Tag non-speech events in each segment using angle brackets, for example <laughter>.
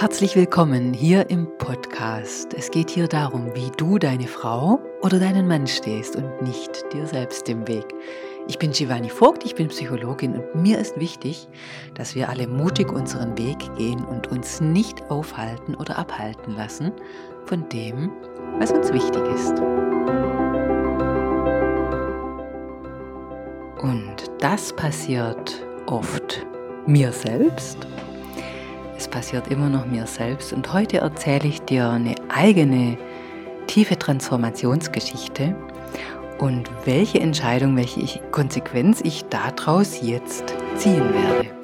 Herzlich willkommen hier im Podcast. Es geht hier darum, wie du deine Frau oder deinen Mann stehst und nicht dir selbst im Weg. Ich bin Giovanni Vogt, ich bin Psychologin und mir ist wichtig, dass wir alle mutig unseren Weg gehen und uns nicht aufhalten oder abhalten lassen von dem, was uns wichtig ist. Und das passiert oft mir selbst passiert immer noch mir selbst und heute erzähle ich dir eine eigene tiefe Transformationsgeschichte und welche Entscheidung, welche Konsequenz ich daraus jetzt ziehen werde.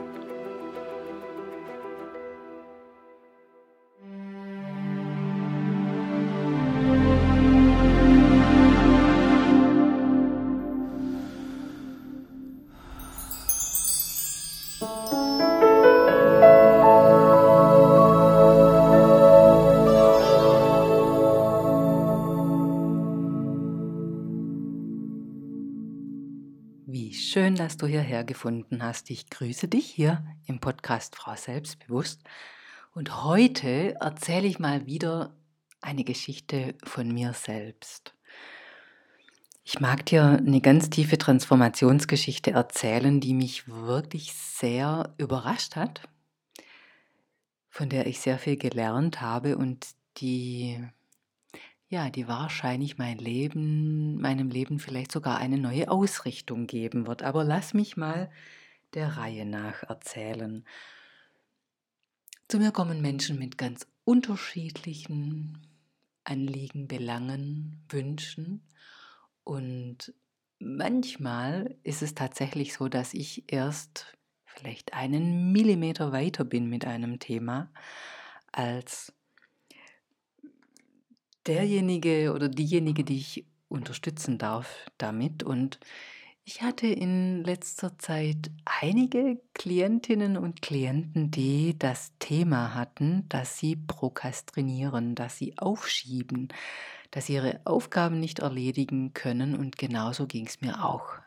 Dass du hierher gefunden hast. Ich grüße dich hier im Podcast Frau Selbstbewusst. Und heute erzähle ich mal wieder eine Geschichte von mir selbst. Ich mag dir eine ganz tiefe Transformationsgeschichte erzählen, die mich wirklich sehr überrascht hat, von der ich sehr viel gelernt habe und die ja, die wahrscheinlich mein Leben, meinem Leben vielleicht sogar eine neue Ausrichtung geben wird. Aber lass mich mal der Reihe nach erzählen. Zu mir kommen Menschen mit ganz unterschiedlichen Anliegen, Belangen, Wünschen und manchmal ist es tatsächlich so, dass ich erst vielleicht einen Millimeter weiter bin mit einem Thema als derjenige oder diejenige, die ich unterstützen darf damit. Und ich hatte in letzter Zeit einige Klientinnen und Klienten, die das Thema hatten, dass sie prokrastinieren, dass sie aufschieben, dass sie ihre Aufgaben nicht erledigen können. Und genauso ging es mir auch.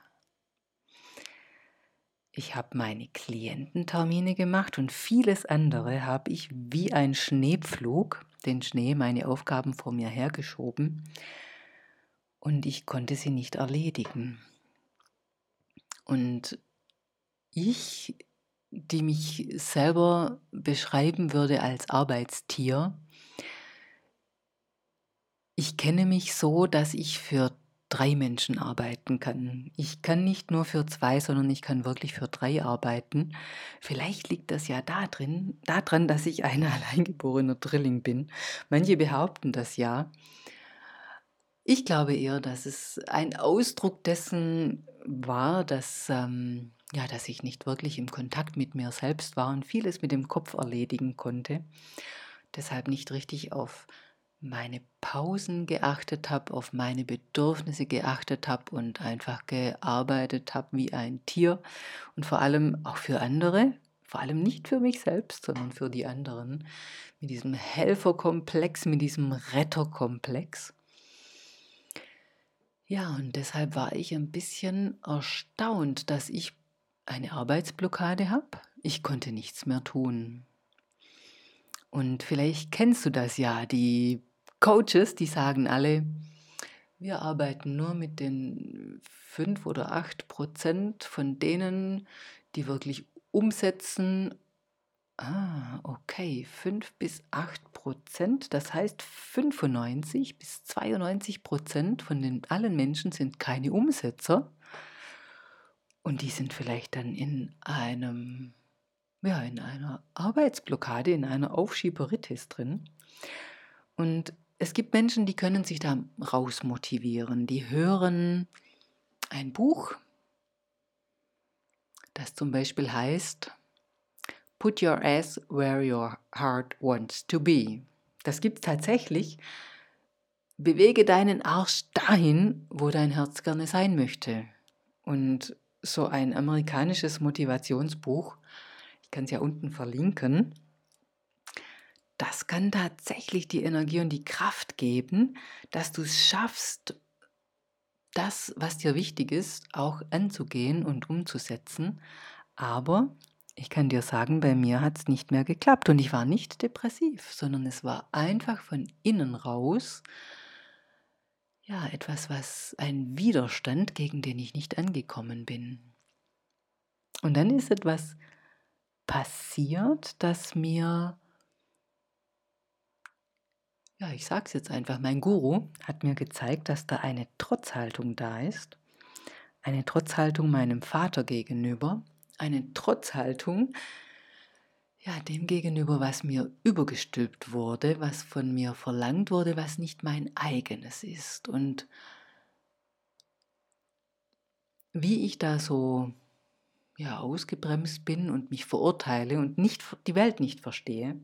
Ich habe meine Kliententermine gemacht und vieles andere habe ich wie ein Schneepflug den Schnee, meine Aufgaben vor mir hergeschoben und ich konnte sie nicht erledigen. Und ich, die mich selber beschreiben würde als Arbeitstier, ich kenne mich so, dass ich für drei Menschen arbeiten kann. Ich kann nicht nur für zwei, sondern ich kann wirklich für drei arbeiten. Vielleicht liegt das ja da daran, dass ich ein <laughs> alleingeborener Drilling bin. Manche behaupten das ja. Ich glaube eher, dass es ein Ausdruck dessen war, dass, ähm, ja, dass ich nicht wirklich im Kontakt mit mir selbst war und vieles mit dem Kopf erledigen konnte. Deshalb nicht richtig auf meine Pausen geachtet habe, auf meine Bedürfnisse geachtet habe und einfach gearbeitet habe wie ein Tier und vor allem auch für andere, vor allem nicht für mich selbst, sondern für die anderen, mit diesem Helferkomplex, mit diesem Retterkomplex. Ja, und deshalb war ich ein bisschen erstaunt, dass ich eine Arbeitsblockade habe. Ich konnte nichts mehr tun. Und vielleicht kennst du das ja, die Coaches, die sagen alle, wir arbeiten nur mit den fünf oder acht Prozent von denen, die wirklich umsetzen. Ah, okay, fünf bis acht Prozent, das heißt 95 bis 92 Prozent von den allen Menschen sind keine Umsetzer und die sind vielleicht dann in einem ja, in einer Arbeitsblockade, in einer Aufschieberitis drin. Und es gibt Menschen, die können sich da rausmotivieren. Die hören ein Buch, das zum Beispiel heißt Put Your Ass Where Your Heart Wants to Be. Das gibt es tatsächlich. Bewege deinen Arsch dahin, wo dein Herz gerne sein möchte. Und so ein amerikanisches Motivationsbuch, ich kann es ja unten verlinken, das kann tatsächlich die Energie und die Kraft geben, dass du es schaffst, das, was dir wichtig ist, auch anzugehen und umzusetzen. Aber ich kann dir sagen, bei mir hat es nicht mehr geklappt und ich war nicht depressiv, sondern es war einfach von innen raus ja etwas, was ein Widerstand, gegen den ich nicht angekommen bin. Und dann ist etwas passiert, dass mir ja, ich sage es jetzt einfach, mein Guru hat mir gezeigt, dass da eine Trotzhaltung da ist, eine Trotzhaltung meinem Vater gegenüber, eine Trotzhaltung, ja, dem gegenüber, was mir übergestülpt wurde, was von mir verlangt wurde, was nicht mein eigenes ist. Und wie ich da so ja, ausgebremst bin und mich verurteile und nicht, die Welt nicht verstehe,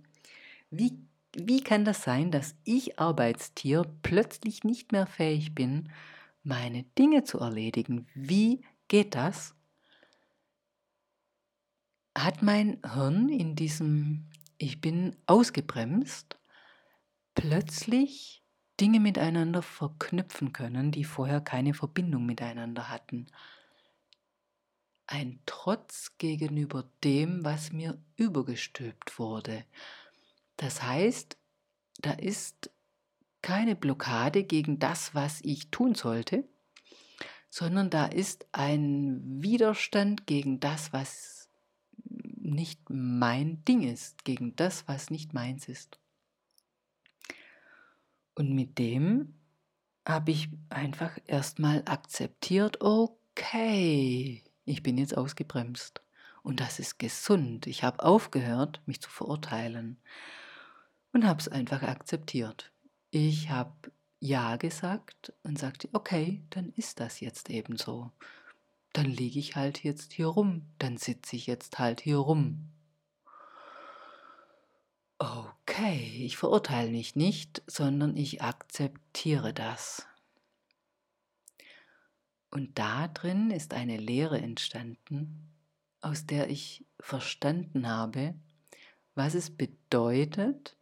wie, wie kann das sein, dass ich Arbeitstier plötzlich nicht mehr fähig bin, meine Dinge zu erledigen? Wie geht das? hat mein Hirn in diesem Ich bin ausgebremst plötzlich Dinge miteinander verknüpfen können, die vorher keine Verbindung miteinander hatten. Ein Trotz gegenüber dem, was mir übergestülpt wurde. Das heißt, da ist keine Blockade gegen das, was ich tun sollte, sondern da ist ein Widerstand gegen das, was nicht mein Ding ist, gegen das, was nicht meins ist. Und mit dem habe ich einfach erstmal akzeptiert, okay, ich bin jetzt ausgebremst. Und das ist gesund. Ich habe aufgehört, mich zu verurteilen und habe es einfach akzeptiert. Ich habe Ja gesagt und sagte, okay, dann ist das jetzt eben so dann liege ich halt jetzt hier rum, dann sitze ich jetzt halt hier rum. Okay, ich verurteile mich nicht, sondern ich akzeptiere das. Und da drin ist eine Lehre entstanden, aus der ich verstanden habe, was es bedeutet,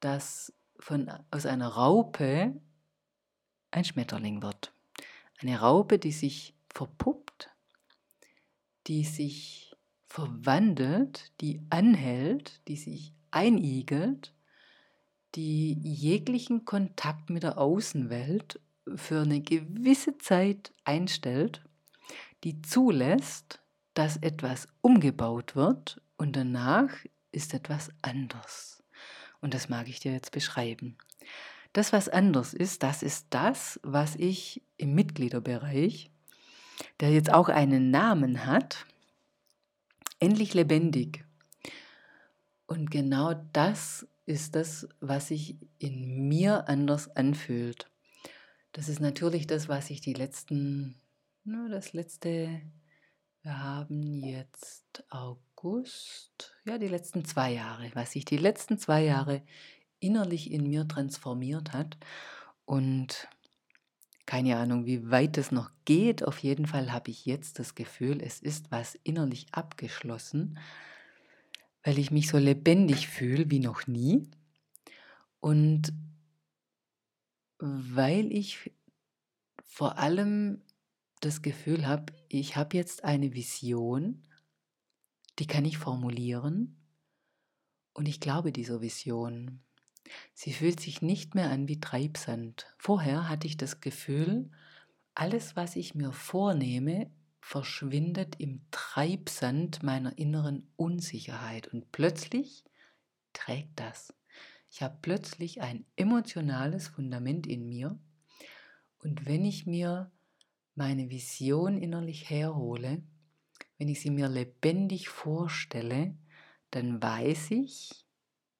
dass von, aus einer Raupe ein Schmetterling wird. Eine Raupe, die sich verpuppt, die sich verwandelt, die anhält, die sich einigelt, die jeglichen Kontakt mit der Außenwelt für eine gewisse Zeit einstellt, die zulässt, dass etwas umgebaut wird und danach ist etwas anders. Und das mag ich dir jetzt beschreiben. Das, was anders ist, das ist das, was ich im Mitgliederbereich der jetzt auch einen Namen hat, endlich lebendig. Und genau das ist das, was sich in mir anders anfühlt. Das ist natürlich das, was ich die letzten, nur das letzte, wir haben jetzt August, ja, die letzten zwei Jahre, was sich die letzten zwei Jahre innerlich in mir transformiert hat. Und keine Ahnung, wie weit es noch geht. Auf jeden Fall habe ich jetzt das Gefühl, es ist was innerlich abgeschlossen, weil ich mich so lebendig fühle wie noch nie. Und weil ich vor allem das Gefühl habe, ich habe jetzt eine Vision, die kann ich formulieren und ich glaube dieser Vision. Sie fühlt sich nicht mehr an wie Treibsand. Vorher hatte ich das Gefühl, alles, was ich mir vornehme, verschwindet im Treibsand meiner inneren Unsicherheit. Und plötzlich trägt das. Ich habe plötzlich ein emotionales Fundament in mir. Und wenn ich mir meine Vision innerlich herhole, wenn ich sie mir lebendig vorstelle, dann weiß ich,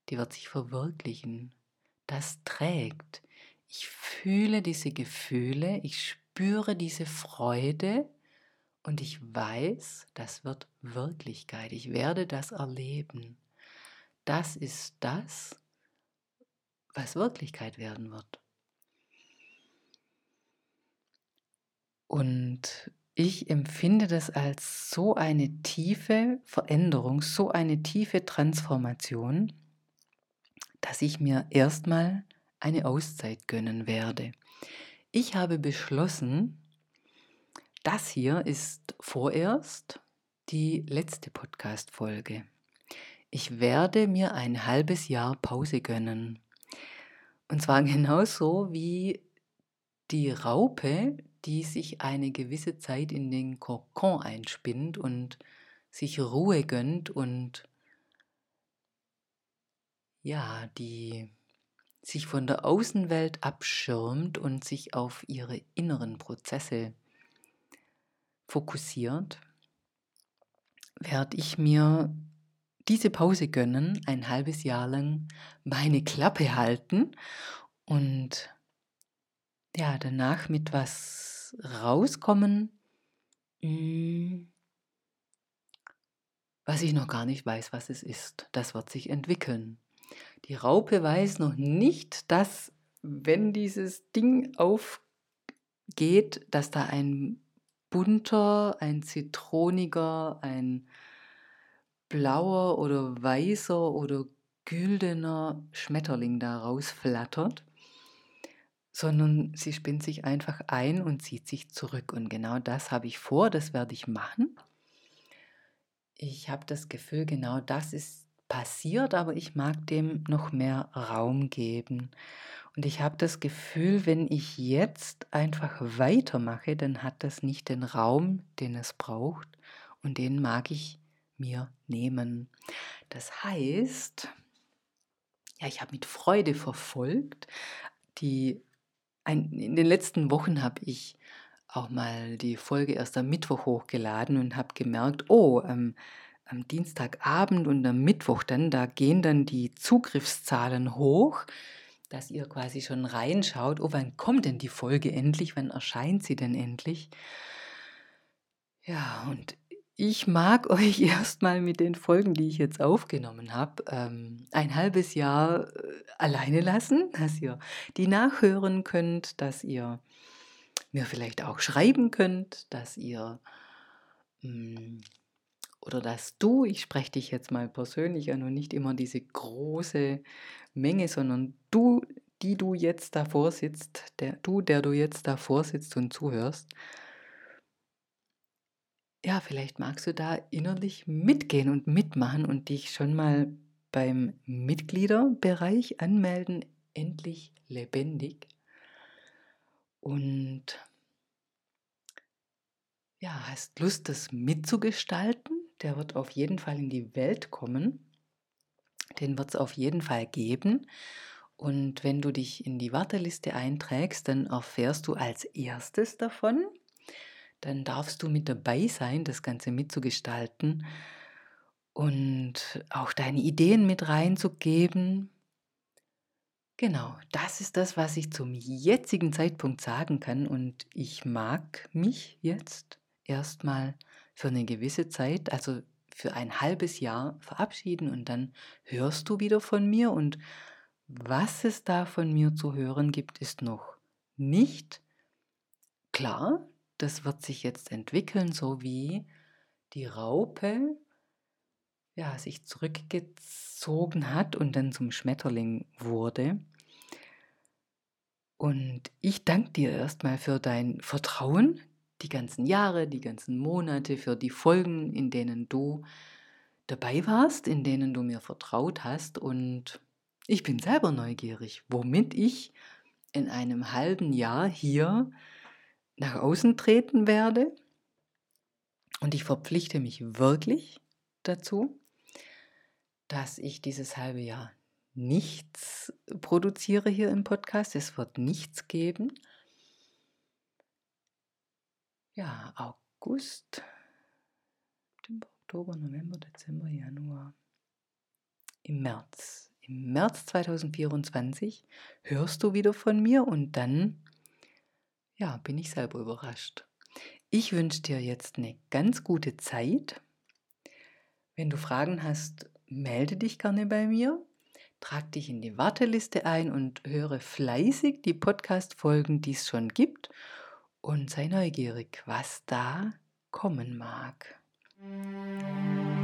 die wird sich verwirklichen. Das trägt. Ich fühle diese Gefühle, ich spüre diese Freude und ich weiß, das wird Wirklichkeit. Ich werde das erleben. Das ist das, was Wirklichkeit werden wird. Und ich empfinde das als so eine tiefe Veränderung, so eine tiefe Transformation, dass ich mir erstmal eine Auszeit gönnen werde. Ich habe beschlossen, das hier ist vorerst die letzte Podcast-Folge. Ich werde mir ein halbes Jahr Pause gönnen. Und zwar <laughs> genauso wie die Raupe, die sich eine gewisse Zeit in den Kokon einspinnt und sich Ruhe gönnt und ja, die sich von der Außenwelt abschirmt und sich auf ihre inneren Prozesse fokussiert, werde ich mir diese Pause gönnen, ein halbes Jahr lang meine Klappe halten und ja, danach mit was rauskommen, hm, was ich noch gar nicht weiß, was es ist. Das wird sich entwickeln. Die Raupe weiß noch nicht, dass wenn dieses Ding aufgeht, dass da ein bunter, ein zitroniger, ein blauer oder weißer oder güldener Schmetterling da rausflattert, sondern sie spinnt sich einfach ein und zieht sich zurück. Und genau das habe ich vor, das werde ich machen. Ich habe das Gefühl, genau das ist passiert, aber ich mag dem noch mehr Raum geben. Und ich habe das Gefühl, wenn ich jetzt einfach weitermache, dann hat das nicht den Raum, den es braucht. Und den mag ich mir nehmen. Das heißt, ja, ich habe mit Freude verfolgt. Die, ein, in den letzten Wochen habe ich auch mal die Folge erst am Mittwoch hochgeladen und habe gemerkt, oh, ähm, am Dienstagabend und am Mittwoch dann, da gehen dann die Zugriffszahlen hoch, dass ihr quasi schon reinschaut, oh, wann kommt denn die Folge endlich, wann erscheint sie denn endlich? Ja, und ich mag <laughs> euch erstmal mit den Folgen, die ich jetzt aufgenommen habe, ähm, ein halbes Jahr äh, alleine lassen, <laughs> dass ihr die nachhören könnt, dass ihr mir vielleicht auch schreiben könnt, dass ihr mm, oder dass du, ich spreche dich jetzt mal persönlich an und nicht immer diese große Menge, sondern du, die du jetzt davor sitzt, der, du, der du jetzt davor sitzt und zuhörst, ja, vielleicht magst du da innerlich mitgehen und mitmachen und dich schon mal beim Mitgliederbereich anmelden, endlich lebendig. Und ja, hast Lust, das mitzugestalten? Der wird auf jeden Fall in die Welt kommen. Den wird es auf jeden Fall geben. Und wenn du dich in die Warteliste einträgst, dann erfährst du als erstes davon dann darfst du mit dabei sein, das Ganze mitzugestalten und auch deine Ideen mit reinzugeben. Genau, das ist das, was ich zum jetzigen Zeitpunkt sagen kann und ich mag mich jetzt erstmal für eine gewisse Zeit, also für ein halbes Jahr verabschieden und dann hörst du wieder von mir und was es da von mir zu hören gibt, ist noch nicht klar das wird sich jetzt entwickeln, so wie die Raupe ja, sich zurückgezogen hat und dann zum Schmetterling wurde. Und ich danke dir erstmal für dein Vertrauen, die ganzen Jahre, die ganzen Monate, für die Folgen, in denen du dabei warst, in denen du mir vertraut hast. Und ich bin selber neugierig, womit ich in einem halben Jahr hier nach außen treten werde. Und ich verpflichte mich wirklich dazu, dass ich dieses halbe Jahr nichts produziere hier im Podcast. Es wird nichts geben. Ja, August, September, Oktober, November, Dezember, Januar. Im März. Im März 2024 hörst du wieder von mir und dann ja, bin ich selber überrascht. Ich wünsche dir jetzt eine ganz gute Zeit. Wenn du Fragen hast, melde dich gerne bei mir. Trag dich in die Warteliste ein und höre fleißig die Podcast-Folgen, die es schon gibt. Und sei neugierig, was da kommen mag. Musik